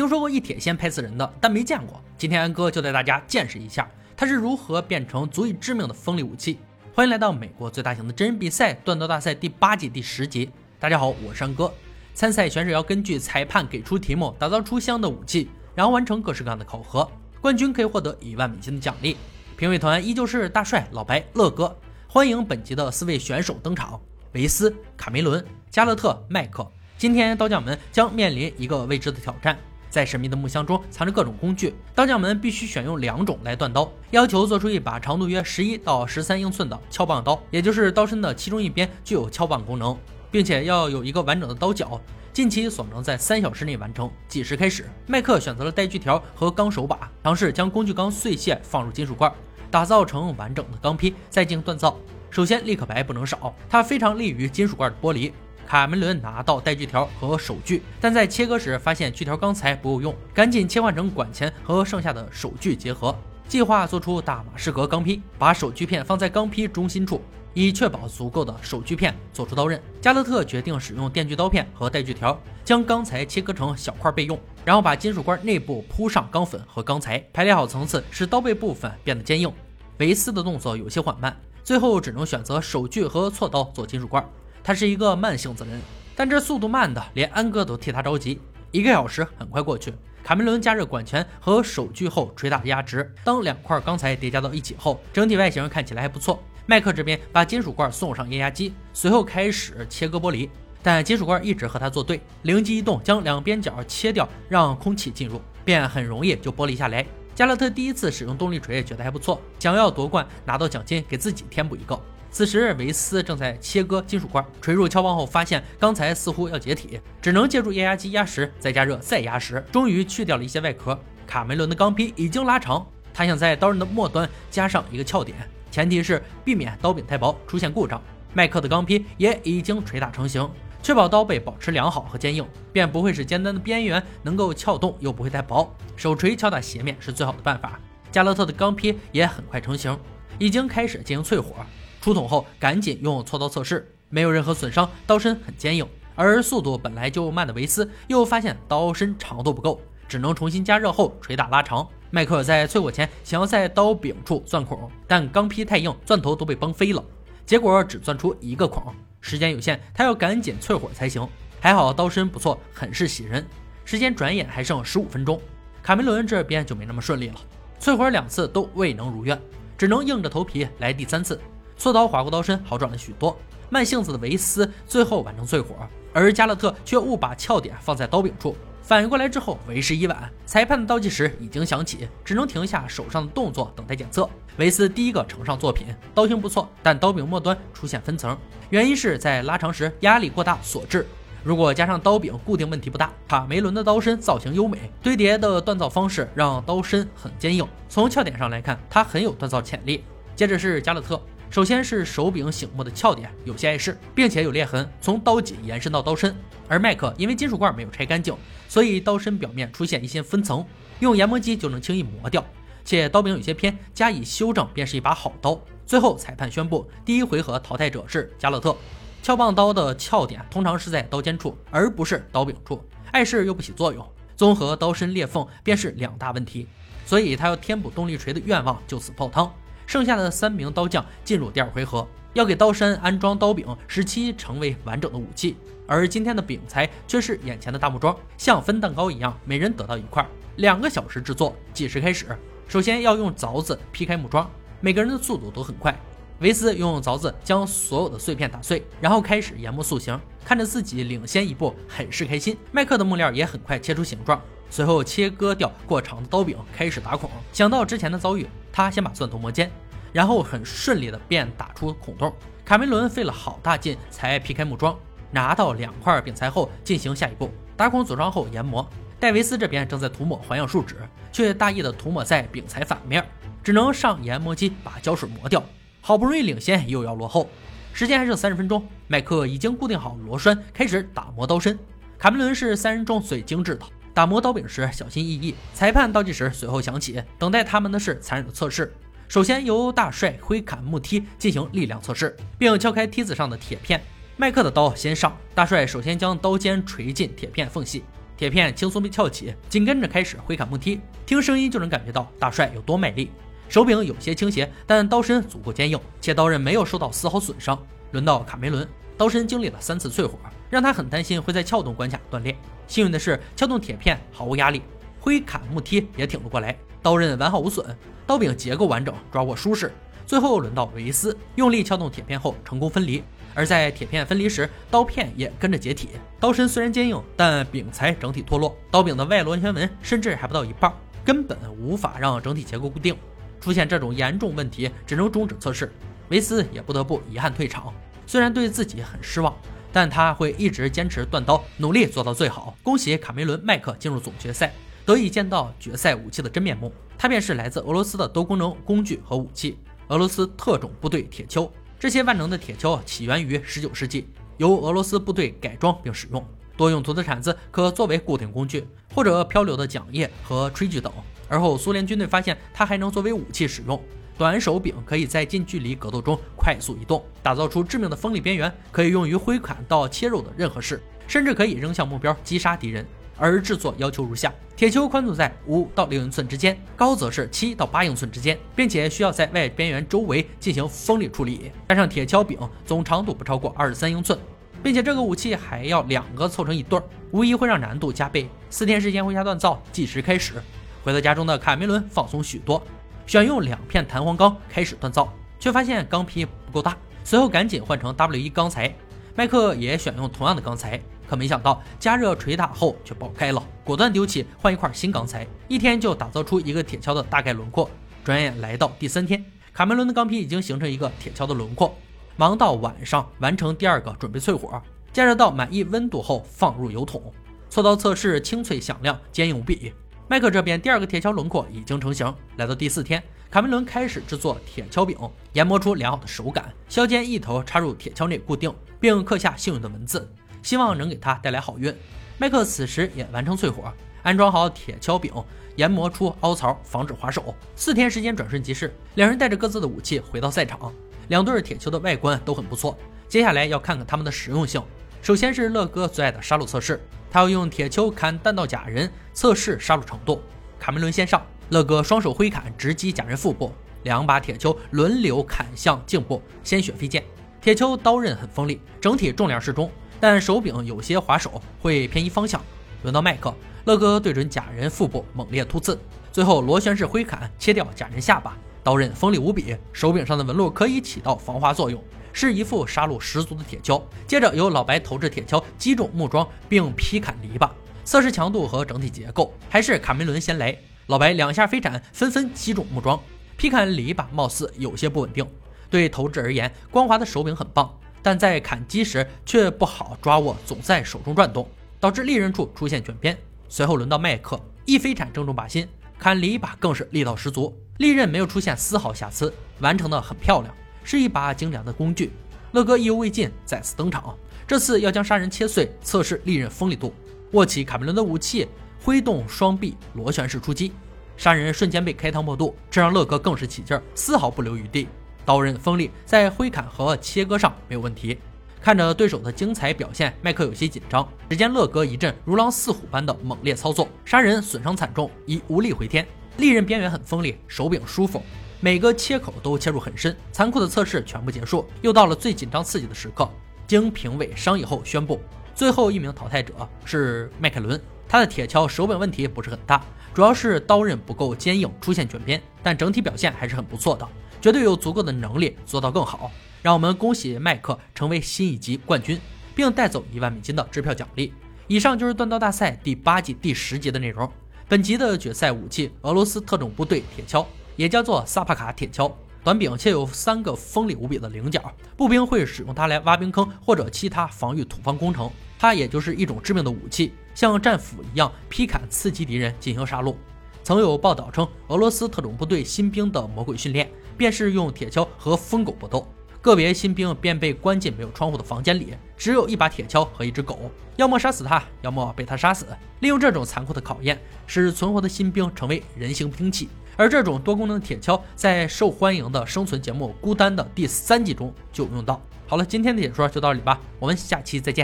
听说过一铁锨拍死人的，但没见过。今天安哥就带大家见识一下，它是如何变成足以致命的锋利武器。欢迎来到美国最大型的真人比赛——断刀大赛第八季第十集。大家好，我是安哥。参赛选手要根据裁判给出题目，打造出相应的武器，然后完成各式各样的考核。冠军可以获得一万美金的奖励。评委团依旧是大帅、老白、乐哥。欢迎本集的四位选手登场：维斯、卡梅伦、加勒特、麦克。今天刀匠们将面临一个未知的挑战。在神秘的木箱中藏着各种工具，刀匠们必须选用两种来锻刀，要求做出一把长度约十一到十三英寸的撬棒刀，也就是刀身的其中一边具有撬棒功能，并且要有一个完整的刀脚。近期所能在三小时内完成。计时开始。麦克选择了带锯条和钢手把，尝试将工具钢碎屑放入金属罐，打造成完整的钢坯，再进行锻造。首先，立可白不能少，它非常利于金属罐的剥离。卡梅伦拿到带锯条和手锯，但在切割时发现锯条钢材不够用，赶紧切换成管钳和剩下的手锯结合，计划做出大马士革钢坯，把手锯片放在钢坯中心处，以确保足够的手锯片做出刀刃。加勒特决定使用电锯刀片和带锯条，将钢材切割成小块备用，然后把金属罐内部铺上钢粉和钢材，排列好层次，使刀背部分变得坚硬。维斯的动作有些缓慢，最后只能选择手锯和锉刀做金属罐。他是一个慢性子人，但这速度慢的连安哥都替他着急。一个小时很快过去，卡梅伦加热管钳和手锯后捶打压直。当两块钢材叠加到一起后，整体外形看起来还不错。麦克这边把金属罐送上液压机，随后开始切割玻璃，但金属罐一直和他作对。灵机一动，将两边角切掉，让空气进入，便很容易就剥离下来。加勒特第一次使用动力锤，觉得还不错，想要夺冠拿到奖金，给自己添补一个。此时，维斯正在切割金属块，锤入撬棒后，发现钢材似乎要解体，只能借助液压机压实，再加热，再压实，终于去掉了一些外壳。卡梅伦的钢坯已经拉长，他想在刀刃的末端加上一个撬点，前提是避免刀柄太薄出现故障。麦克的钢坯也已经锤打成型，确保刀背保持良好和坚硬，便不会使尖端的边缘能够撬动，又不会太薄。手锤敲打斜面是最好的办法。加勒特的钢坯也很快成型，已经开始进行淬火。出桶后，赶紧用锉刀测试，没有任何损伤，刀身很坚硬。而速度本来就慢的维斯又发现刀身长度不够，只能重新加热后捶打拉长。麦克在淬火前想要在刀柄处钻孔，但钢坯太硬，钻头都被崩飞了，结果只钻出一个孔。时间有限，他要赶紧淬火才行。还好刀身不错，很是喜人。时间转眼还剩十五分钟，卡梅伦这边就没那么顺利了，淬火两次都未能如愿，只能硬着头皮来第三次。锉刀划过刀身，好转了许多。慢性子的维斯最后完成淬火，而加勒特却误把撬点放在刀柄处。反应过来之后，为时已晚。裁判的倒计时已经响起，只能停下手上的动作，等待检测。维斯第一个呈上作品，刀型不错，但刀柄末端出现分层，原因是在拉长时压力过大所致。如果加上刀柄固定，问题不大。卡梅伦的刀身造型优美，堆叠的锻造方式让刀身很坚硬。从撬点上来看，它很有锻造潜力。接着是加勒特。首先是手柄醒目的翘点有些碍事，并且有裂痕，从刀脊延伸到刀身。而麦克因为金属罐没有拆干净，所以刀身表面出现一些分层，用研磨机就能轻易磨掉。且刀柄有些偏，加以修正便是一把好刀。最后，裁判宣布第一回合淘汰者是加勒特。撬棒刀的翘点通常是在刀尖处，而不是刀柄处，碍事又不起作用，综合刀身裂缝便是两大问题，所以他要填补动力锤的愿望就此泡汤。剩下的三名刀匠进入第二回合，要给刀身安装刀柄，使其成为完整的武器。而今天的柄材却是眼前的大木桩，像分蛋糕一样，每人得到一块。两个小时制作，计时开始。首先要用凿子劈开木桩，每个人的速度都很快。维斯用凿子将所有的碎片打碎，然后开始研磨塑形，看着自己领先一步，很是开心。麦克的木料也很快切出形状。随后切割掉过长的刀柄，开始打孔。想到之前的遭遇，他先把钻头磨尖，然后很顺利的便打出孔洞。卡梅伦费了好大劲才劈开木桩，拿到两块柄材后，进行下一步打孔组装后研磨。戴维斯这边正在涂抹环氧树脂，却大意的涂抹在柄材反面，只能上研磨机把胶水磨掉。好不容易领先，又要落后，时间还剩三十分钟。麦克已经固定好螺栓，开始打磨刀身。卡梅伦是三人中最精致的。打磨刀柄时小心翼翼。裁判倒计时随后响起，等待他们的是残忍的测试。首先由大帅挥砍木梯进行力量测试，并敲开梯子上的铁片。麦克的刀先上，大帅首先将刀尖锤进铁片缝隙，铁片轻松被撬起，紧跟着开始挥砍木梯，听声音就能感觉到大帅有多卖力。手柄有些倾斜，但刀身足够坚硬，且刀刃没有受到丝毫损伤。轮到卡梅伦，刀身经历了三次淬火，让他很担心会在撬动关卡断裂。幸运的是，撬动铁片毫无压力，挥砍木梯也挺了过来，刀刃完好无损，刀柄结构完整，抓握舒适。最后轮到维斯，用力撬动铁片后成功分离，而在铁片分离时，刀片也跟着解体。刀身虽然坚硬，但柄材整体脱落，刀柄的外螺旋纹甚至还不到一半，根本无法让整体结构固定。出现这种严重问题，只能终止测试。维斯也不得不遗憾退场。虽然对自己很失望，但他会一直坚持断刀，努力做到最好。恭喜卡梅伦·麦克进入总决赛，得以见到决赛武器的真面目。它便是来自俄罗斯的多功能工具和武器——俄罗斯特种部队铁锹。这些万能的铁锹起源于19世纪，由俄罗斯部队改装并使用。多用途的铲子可作为固定工具，或者漂流的桨叶和炊具等。而后，苏联军队发现它还能作为武器使用。短手柄可以在近距离格斗中快速移动，打造出致命的锋利边缘，可以用于挥砍到切肉的任何事，甚至可以扔向目标击杀敌人。而制作要求如下：铁锹宽度在五到六英寸之间，高则是七到八英寸之间，并且需要在外边缘周围进行锋利处理。加上铁锹柄总长度不超过二十三英寸，并且这个武器还要两个凑成一对儿，无疑会让难度加倍。四天时间回家锻造，计时开始。回到家中的卡梅伦放松许多，选用两片弹簧钢开始锻造，却发现钢坯不够大，随后赶紧换成 W1 钢材。麦克也选用同样的钢材，可没想到加热捶打后却爆开了，果断丢弃换一块新钢材，一天就打造出一个铁锹的大概轮廓。转眼来到第三天，卡梅伦的钢坯已经形成一个铁锹的轮廓，忙到晚上完成第二个，准备淬火，加热到满意温度后放入油桶，锉刀测试清脆响亮，坚硬无比。麦克这边第二个铁锹轮廓已经成型。来到第四天，卡梅伦开始制作铁锹柄，研磨出良好的手感。削尖一头插入铁锹内固定，并刻下幸运的文字，希望能给他带来好运。麦克此时也完成淬火，安装好铁锹柄，研磨出凹槽，防止划手。四天时间转瞬即逝，两人带着各自的武器回到赛场。两对铁锹的外观都很不错，接下来要看看它们的实用性。首先是乐哥最爱的杀戮测试。他要用铁锹砍弹道假人，测试杀戮程度。卡梅伦先上，乐哥双手挥砍直击假人腹部，两把铁锹轮流砍向颈部，鲜血飞溅。铁锹刀刃很锋利，整体重量适中，但手柄有些滑手，会偏移方向。轮到麦克，乐哥对准假人腹部猛烈突刺，最后螺旋式挥砍切掉假人下巴，刀刃锋利无比，手柄上的纹路可以起到防滑作用。是一副杀戮十足的铁锹。接着由老白投掷铁锹击中木桩，并劈砍篱笆，测试强度和整体结构。还是卡梅伦先来，老白两下飞铲纷纷击中木桩，劈砍篱笆貌似有些不稳定。对投掷而言，光滑的手柄很棒，但在砍击时却不好抓握，总在手中转动，导致利刃处出现卷边。随后轮到麦克，一飞铲正中靶心，砍篱笆更是力道十足，利刃没有出现丝毫瑕疵，完成的很漂亮。是一把精良的工具。乐哥意犹未尽，再次登场。这次要将杀人切碎，测试利刃锋利度。握起卡梅伦的武器，挥动双臂，螺旋式出击，杀人瞬间被开膛破肚，这让乐哥更是起劲，丝毫不留余地。刀刃锋利，在挥砍和切割上没有问题。看着对手的精彩表现，麦克有些紧张。只见乐哥一阵如狼似虎般的猛烈操作，杀人损伤惨重，已无力回天。利刃边缘很锋利，手柄舒服。每个切口都切入很深，残酷的测试全部结束，又到了最紧张刺激的时刻。经评委商议后宣布，最后一名淘汰者是迈凯伦。他的铁锹手柄问题不是很大，主要是刀刃不够坚硬，出现卷边，但整体表现还是很不错的，绝对有足够的能力做到更好。让我们恭喜麦克成为新一级冠军，并带走一万美金的支票奖励。以上就是锻刀大赛第八季第十集的内容。本集的决赛武器：俄罗斯特种部队铁锹。也叫做萨帕卡铁锹，短柄且有三个锋利无比的棱角，步兵会使用它来挖冰坑或者其他防御土方工程。它也就是一种致命的武器，像战斧一样劈砍刺激敌人进行杀戮。曾有报道称，俄罗斯特种部队新兵的魔鬼训练便是用铁锹和疯狗搏斗，个别新兵便被关进没有窗户的房间里，只有一把铁锹和一只狗，要么杀死他，要么被他杀死。利用这种残酷的考验，使存活的新兵成为人形兵器。而这种多功能铁锹在受欢迎的生存节目《孤单》的第三季中就用到。好了，今天的解说就到这里吧，我们下期再见。